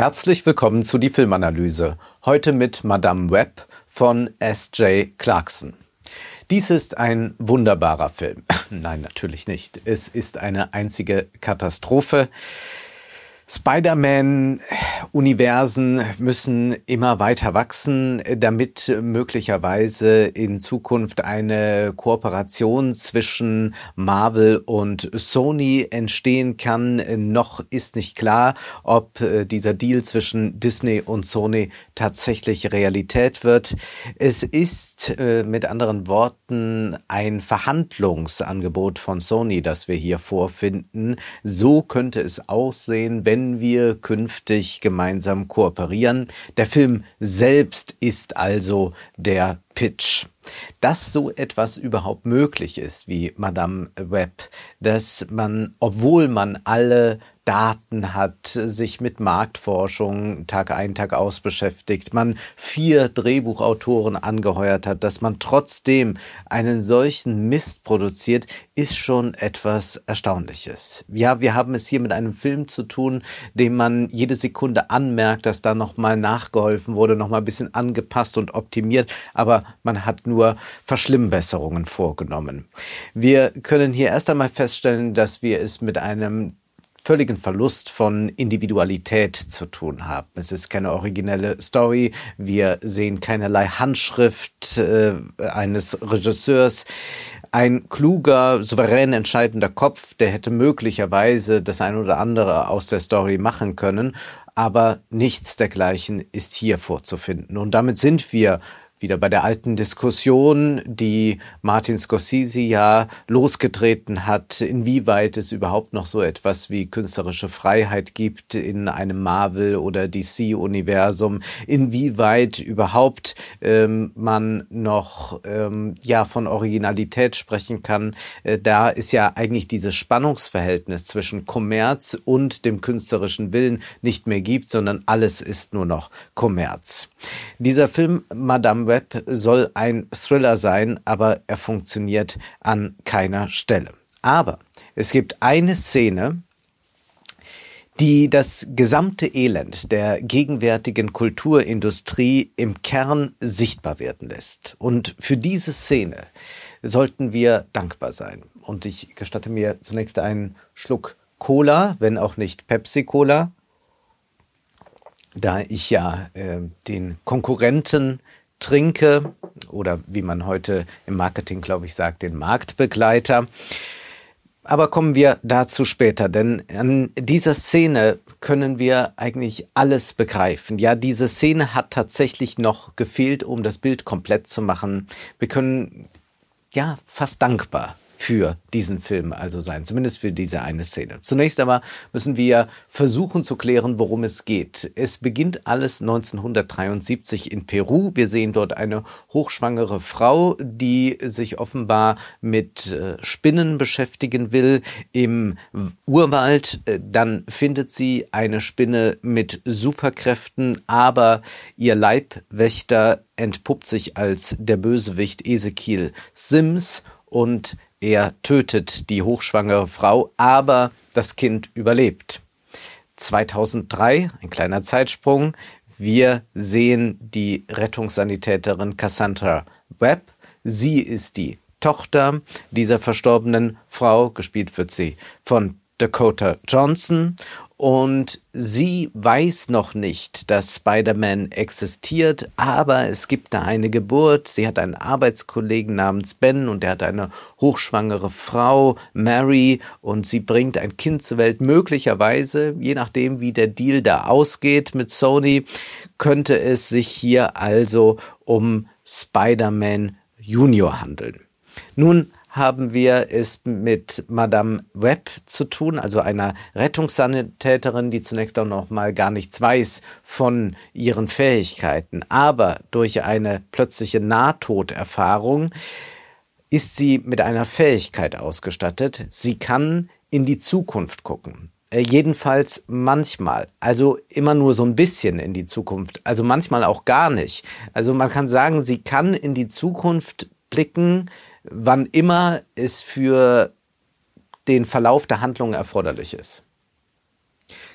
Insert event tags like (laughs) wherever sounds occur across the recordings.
Herzlich willkommen zu die Filmanalyse. Heute mit Madame Web von S.J. Clarkson. Dies ist ein wunderbarer Film. (laughs) Nein, natürlich nicht. Es ist eine einzige Katastrophe. Spider-Man-Universen müssen immer weiter wachsen, damit möglicherweise in Zukunft eine Kooperation zwischen Marvel und Sony entstehen kann. Noch ist nicht klar, ob äh, dieser Deal zwischen Disney und Sony tatsächlich Realität wird. Es ist äh, mit anderen Worten ein Verhandlungsangebot von Sony, das wir hier vorfinden. So könnte es aussehen, wenn wenn wir künftig gemeinsam kooperieren. Der Film selbst ist also der Pitch. Dass so etwas überhaupt möglich ist wie Madame Web, dass man, obwohl man alle Daten hat, sich mit Marktforschung Tag ein, Tag aus beschäftigt, man vier Drehbuchautoren angeheuert hat, dass man trotzdem einen solchen Mist produziert, ist schon etwas Erstaunliches. Ja, wir haben es hier mit einem Film zu tun, dem man jede Sekunde anmerkt, dass da nochmal nachgeholfen wurde, nochmal ein bisschen angepasst und optimiert, aber man hat nur Verschlimmbesserungen vorgenommen. Wir können hier erst einmal feststellen, dass wir es mit einem völligen Verlust von Individualität zu tun haben. Es ist keine originelle Story. Wir sehen keinerlei Handschrift äh, eines Regisseurs. Ein kluger, souverän entscheidender Kopf, der hätte möglicherweise das ein oder andere aus der Story machen können, aber nichts dergleichen ist hier vorzufinden. Und damit sind wir wieder bei der alten Diskussion, die Martin Scorsese ja losgetreten hat, inwieweit es überhaupt noch so etwas wie künstlerische Freiheit gibt in einem Marvel- oder DC-Universum, inwieweit überhaupt ähm, man noch ähm, ja von Originalität sprechen kann. Äh, da ist ja eigentlich dieses Spannungsverhältnis zwischen Kommerz und dem künstlerischen Willen nicht mehr gibt, sondern alles ist nur noch Kommerz. Dieser Film Madame Web soll ein Thriller sein, aber er funktioniert an keiner Stelle. Aber es gibt eine Szene, die das gesamte Elend der gegenwärtigen Kulturindustrie im Kern sichtbar werden lässt. Und für diese Szene sollten wir dankbar sein. Und ich gestatte mir zunächst einen Schluck Cola, wenn auch nicht Pepsi-Cola, da ich ja äh, den Konkurrenten trinke oder wie man heute im Marketing, glaube ich, sagt, den Marktbegleiter. Aber kommen wir dazu später, denn an dieser Szene können wir eigentlich alles begreifen. Ja, diese Szene hat tatsächlich noch gefehlt, um das Bild komplett zu machen. Wir können ja fast dankbar für diesen Film also sein, zumindest für diese eine Szene. Zunächst einmal müssen wir versuchen zu klären, worum es geht. Es beginnt alles 1973 in Peru. Wir sehen dort eine hochschwangere Frau, die sich offenbar mit äh, Spinnen beschäftigen will im Urwald. Äh, dann findet sie eine Spinne mit Superkräften, aber ihr Leibwächter entpuppt sich als der Bösewicht Ezekiel Sims und er tötet die hochschwangere Frau, aber das Kind überlebt. 2003, ein kleiner Zeitsprung, wir sehen die Rettungssanitäterin Cassandra Webb. Sie ist die Tochter dieser verstorbenen Frau, gespielt wird sie von Dakota Johnson und sie weiß noch nicht, dass Spider-Man existiert, aber es gibt da eine Geburt. Sie hat einen Arbeitskollegen namens Ben und der hat eine hochschwangere Frau, Mary, und sie bringt ein Kind zur Welt. Möglicherweise, je nachdem, wie der Deal da ausgeht mit Sony, könnte es sich hier also um Spider-Man Junior handeln. Nun haben wir es mit Madame Webb zu tun, also einer Rettungssanitäterin, die zunächst auch noch mal gar nichts weiß von ihren Fähigkeiten. Aber durch eine plötzliche Nahtoderfahrung ist sie mit einer Fähigkeit ausgestattet. Sie kann in die Zukunft gucken. Äh, jedenfalls manchmal, also immer nur so ein bisschen in die Zukunft, also manchmal auch gar nicht. Also man kann sagen, sie kann in die Zukunft blicken, wann immer es für den Verlauf der Handlung erforderlich ist.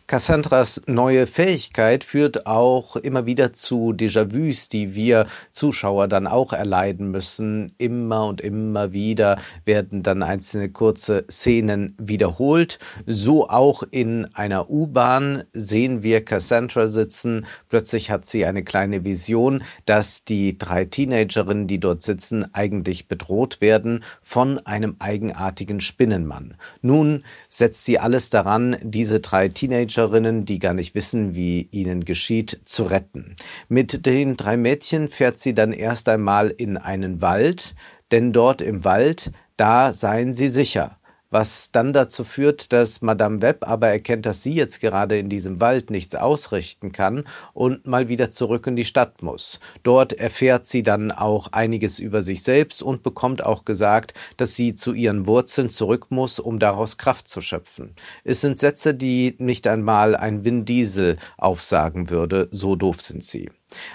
Cassandras neue Fähigkeit führt auch immer wieder zu Déjà-vus, die wir Zuschauer dann auch erleiden müssen. Immer und immer wieder werden dann einzelne kurze Szenen wiederholt. So auch in einer U-Bahn sehen wir Cassandra sitzen. Plötzlich hat sie eine kleine Vision, dass die drei Teenagerinnen, die dort sitzen, eigentlich bedroht werden von einem eigenartigen Spinnenmann. Nun setzt sie alles daran, diese drei Teenagerinnen, die gar nicht wissen, wie ihnen geschieht, zu retten. Mit den drei Mädchen fährt sie dann erst einmal in einen Wald, denn dort im Wald, da seien sie sicher was dann dazu führt, dass Madame Webb aber erkennt, dass sie jetzt gerade in diesem Wald nichts ausrichten kann und mal wieder zurück in die Stadt muss. Dort erfährt sie dann auch einiges über sich selbst und bekommt auch gesagt, dass sie zu ihren Wurzeln zurück muss, um daraus Kraft zu schöpfen. Es sind Sätze, die nicht einmal ein Vin Diesel aufsagen würde, so doof sind sie.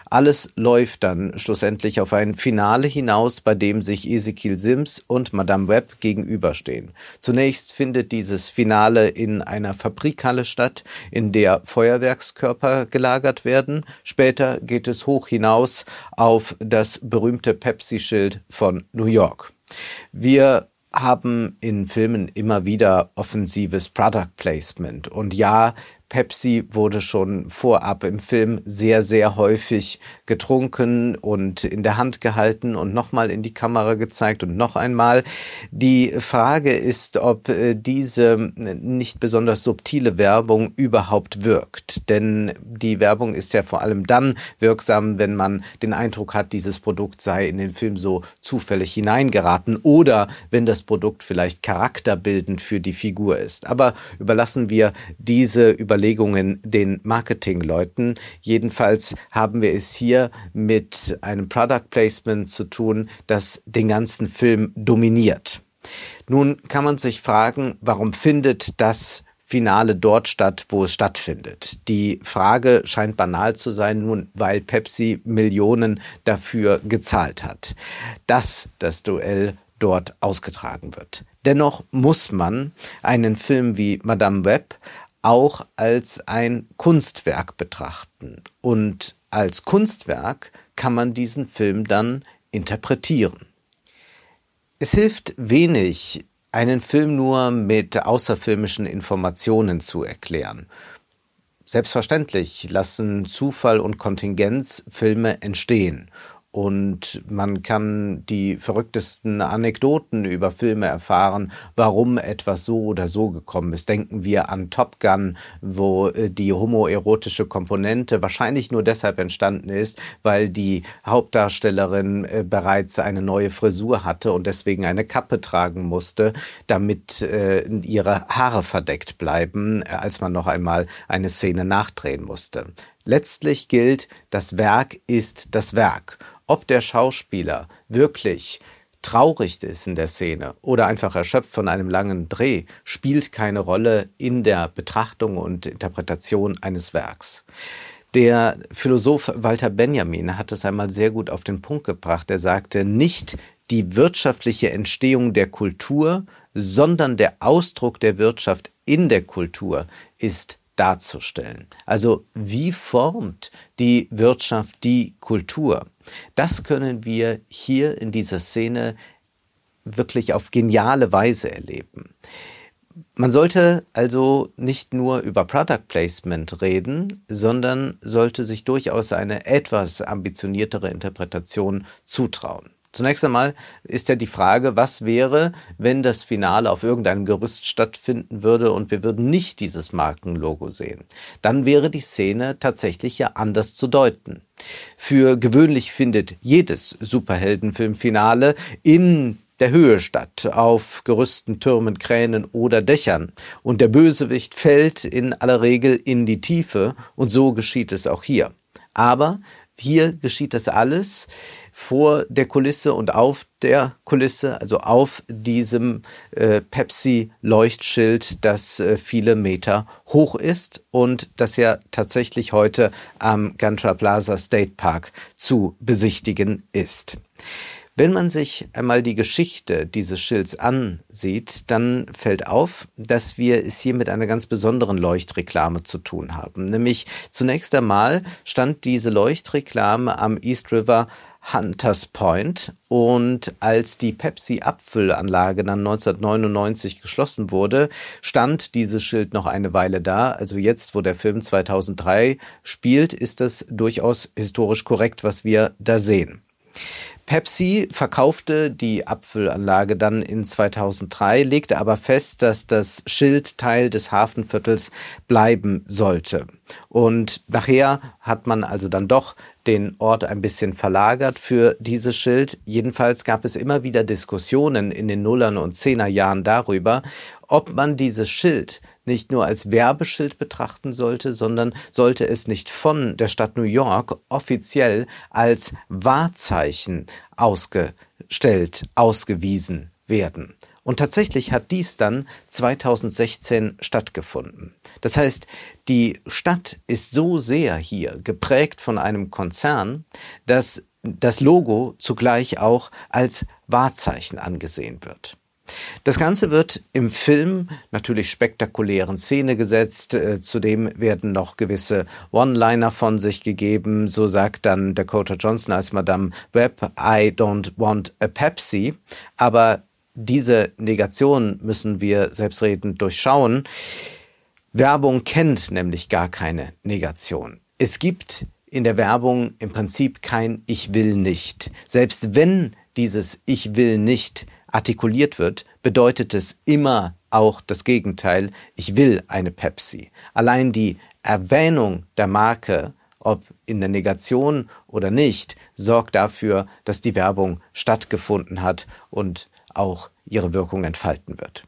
Alles läuft dann schlussendlich auf ein Finale hinaus, bei dem sich Ezekiel Sims und Madame Webb gegenüberstehen. Zunächst findet dieses Finale in einer Fabrikhalle statt, in der Feuerwerkskörper gelagert werden. Später geht es hoch hinaus auf das berühmte Pepsi-Schild von New York. Wir haben in Filmen immer wieder offensives Product Placement. Und ja, Pepsi wurde schon vorab im Film sehr, sehr häufig getrunken und in der Hand gehalten und nochmal in die Kamera gezeigt und noch einmal. Die Frage ist, ob äh, diese nicht besonders subtile Werbung überhaupt wirkt. Denn die Werbung ist ja vor allem dann wirksam, wenn man den Eindruck hat, dieses Produkt sei in den Film so zufällig hineingeraten oder wenn das Produkt vielleicht charakterbildend für die Figur ist. Aber überlassen wir diese über Überlegungen den Marketingleuten. Jedenfalls haben wir es hier mit einem Product Placement zu tun, das den ganzen Film dominiert. Nun kann man sich fragen, warum findet das Finale dort statt, wo es stattfindet. Die Frage scheint banal zu sein, nun, weil Pepsi Millionen dafür gezahlt hat, dass das Duell dort ausgetragen wird. Dennoch muss man einen Film wie Madame Web auch als ein Kunstwerk betrachten. Und als Kunstwerk kann man diesen Film dann interpretieren. Es hilft wenig, einen Film nur mit außerfilmischen Informationen zu erklären. Selbstverständlich lassen Zufall und Kontingenz Filme entstehen und man kann die verrücktesten Anekdoten über Filme erfahren, warum etwas so oder so gekommen ist. Denken wir an Top Gun, wo äh, die homoerotische Komponente wahrscheinlich nur deshalb entstanden ist, weil die Hauptdarstellerin äh, bereits eine neue Frisur hatte und deswegen eine Kappe tragen musste, damit äh, ihre Haare verdeckt bleiben, als man noch einmal eine Szene nachdrehen musste. Letztlich gilt, das Werk ist das Werk ob der Schauspieler wirklich traurig ist in der Szene oder einfach erschöpft von einem langen Dreh, spielt keine Rolle in der Betrachtung und Interpretation eines Werks. Der Philosoph Walter Benjamin hat es einmal sehr gut auf den Punkt gebracht. Er sagte, nicht die wirtschaftliche Entstehung der Kultur, sondern der Ausdruck der Wirtschaft in der Kultur ist darzustellen. Also wie formt die Wirtschaft die Kultur? Das können wir hier in dieser Szene wirklich auf geniale Weise erleben. Man sollte also nicht nur über Product Placement reden, sondern sollte sich durchaus eine etwas ambitioniertere Interpretation zutrauen. Zunächst einmal ist ja die Frage, was wäre, wenn das Finale auf irgendeinem Gerüst stattfinden würde und wir würden nicht dieses Markenlogo sehen. Dann wäre die Szene tatsächlich ja anders zu deuten. Für gewöhnlich findet jedes Superheldenfilmfinale in der Höhe statt, auf Gerüsten, Türmen, Kränen oder Dächern. Und der Bösewicht fällt in aller Regel in die Tiefe und so geschieht es auch hier. Aber hier geschieht das alles vor der Kulisse und auf der Kulisse, also auf diesem äh, Pepsi-Leuchtschild, das äh, viele Meter hoch ist und das ja tatsächlich heute am Gantra Plaza State Park zu besichtigen ist. Wenn man sich einmal die Geschichte dieses Schilds ansieht, dann fällt auf, dass wir es hier mit einer ganz besonderen Leuchtreklame zu tun haben. Nämlich zunächst einmal stand diese Leuchtreklame am East River Hunters Point und als die Pepsi-Abfüllanlage dann 1999 geschlossen wurde, stand dieses Schild noch eine Weile da. Also jetzt, wo der Film 2003 spielt, ist das durchaus historisch korrekt, was wir da sehen. Pepsi verkaufte die Abfüllanlage dann in 2003, legte aber fest, dass das Schild Teil des Hafenviertels bleiben sollte. Und nachher hat man also dann doch den Ort ein bisschen verlagert für dieses Schild. Jedenfalls gab es immer wieder Diskussionen in den Nullern und Zehnerjahren darüber, ob man dieses Schild nicht nur als Werbeschild betrachten sollte, sondern sollte es nicht von der Stadt New York offiziell als Wahrzeichen ausgestellt, ausgewiesen werden. Und tatsächlich hat dies dann 2016 stattgefunden. Das heißt, die Stadt ist so sehr hier geprägt von einem Konzern, dass das Logo zugleich auch als Wahrzeichen angesehen wird. Das Ganze wird im Film natürlich spektakulären Szene gesetzt. Äh, zudem werden noch gewisse One-Liner von sich gegeben. So sagt dann Dakota Johnson als Madame Webb, I don't want a Pepsi. Aber diese Negation müssen wir selbstredend durchschauen. Werbung kennt nämlich gar keine Negation. Es gibt in der Werbung im Prinzip kein Ich will nicht. Selbst wenn dieses Ich will nicht artikuliert wird, bedeutet es immer auch das Gegenteil. Ich will eine Pepsi. Allein die Erwähnung der Marke, ob in der Negation oder nicht, sorgt dafür, dass die Werbung stattgefunden hat und auch ihre Wirkung entfalten wird.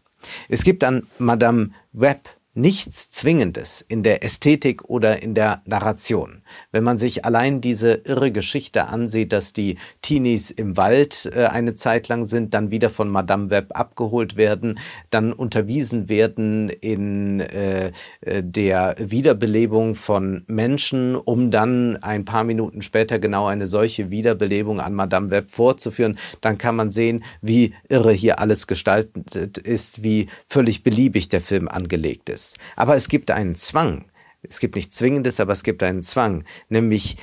Es gibt an Madame Webb nichts Zwingendes in der Ästhetik oder in der Narration. Wenn man sich allein diese irre Geschichte ansieht, dass die Teenies im Wald äh, eine Zeit lang sind, dann wieder von Madame Webb abgeholt werden, dann unterwiesen werden in äh, äh, der Wiederbelebung von Menschen, um dann ein paar Minuten später genau eine solche Wiederbelebung an Madame Webb vorzuführen, dann kann man sehen, wie irre hier alles gestaltet ist, wie völlig beliebig der Film angelegt ist ist. Aber es gibt einen Zwang. Es gibt nicht Zwingendes, aber es gibt einen Zwang. Nämlich,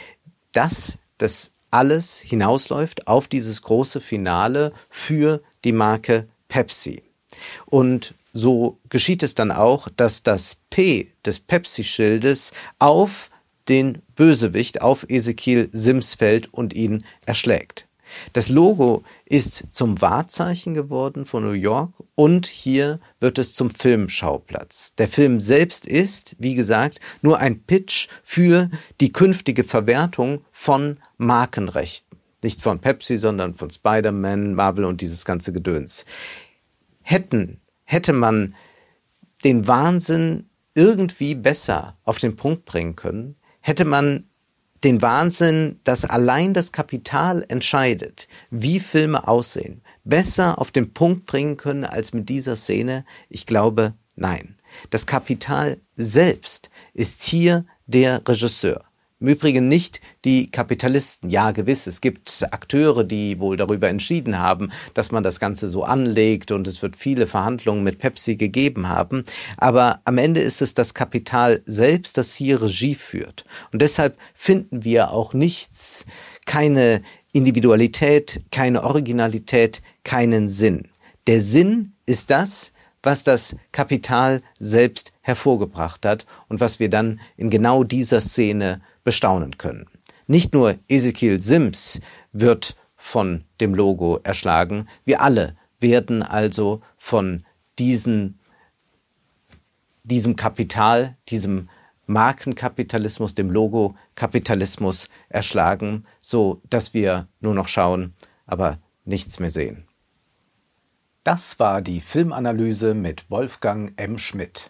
dass das alles hinausläuft auf dieses große Finale für die Marke Pepsi. Und so geschieht es dann auch, dass das P des Pepsi-Schildes auf den Bösewicht, auf Ezekiel Sims fällt und ihn erschlägt. Das Logo ist zum Wahrzeichen geworden von New York und hier wird es zum Filmschauplatz. Der Film selbst ist, wie gesagt, nur ein Pitch für die künftige Verwertung von Markenrechten. Nicht von Pepsi, sondern von Spider-Man, Marvel und dieses ganze Gedöns. Hätten, hätte man den Wahnsinn irgendwie besser auf den Punkt bringen können, hätte man den Wahnsinn, dass allein das Kapital entscheidet, wie Filme aussehen, besser auf den Punkt bringen können als mit dieser Szene? Ich glaube, nein. Das Kapital selbst ist hier der Regisseur. Im Übrigen nicht die Kapitalisten. Ja, gewiss, es gibt Akteure, die wohl darüber entschieden haben, dass man das Ganze so anlegt und es wird viele Verhandlungen mit Pepsi gegeben haben. Aber am Ende ist es das Kapital selbst, das hier Regie führt. Und deshalb finden wir auch nichts, keine Individualität, keine Originalität, keinen Sinn. Der Sinn ist das, was das Kapital selbst hervorgebracht hat und was wir dann in genau dieser Szene bestaunen können. Nicht nur Ezekiel Sims wird von dem Logo erschlagen, wir alle werden also von diesen, diesem Kapital, diesem Markenkapitalismus, dem Logo-Kapitalismus erschlagen, so dass wir nur noch schauen, aber nichts mehr sehen. Das war die Filmanalyse mit Wolfgang M. Schmidt.